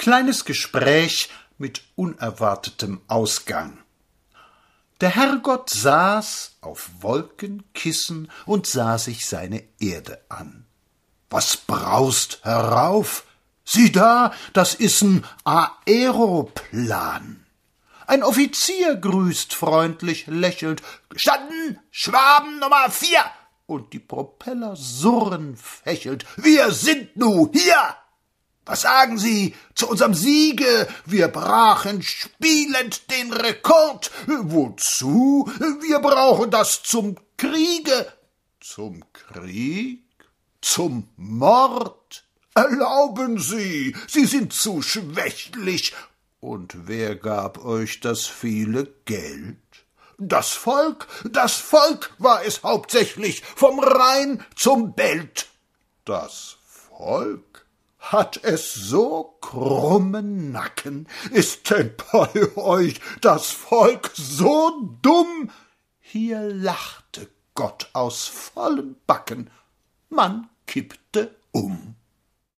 Kleines Gespräch mit unerwartetem Ausgang. Der Herrgott saß auf Wolkenkissen und sah sich seine Erde an. Was braust herauf? Sieh da, das ist ein Aeroplan. Ein Offizier grüßt freundlich lächelnd. Gestanden, Schwaben Nummer vier! Und die Propeller surren fächelnd. Wir sind nu hier! Was sagen Sie zu unserem Siege? Wir brachen spielend den Rekord. Wozu? Wir brauchen das zum Kriege. Zum Krieg? Zum Mord? Erlauben Sie, Sie sind zu schwächlich. Und wer gab euch das viele Geld? Das Volk, das Volk war es hauptsächlich, vom Rhein zum Belt. Das Volk? Hat es so krummen Nacken? Ist denn bei euch das Volk so dumm? Hier lachte Gott aus vollen Backen, man kippte um.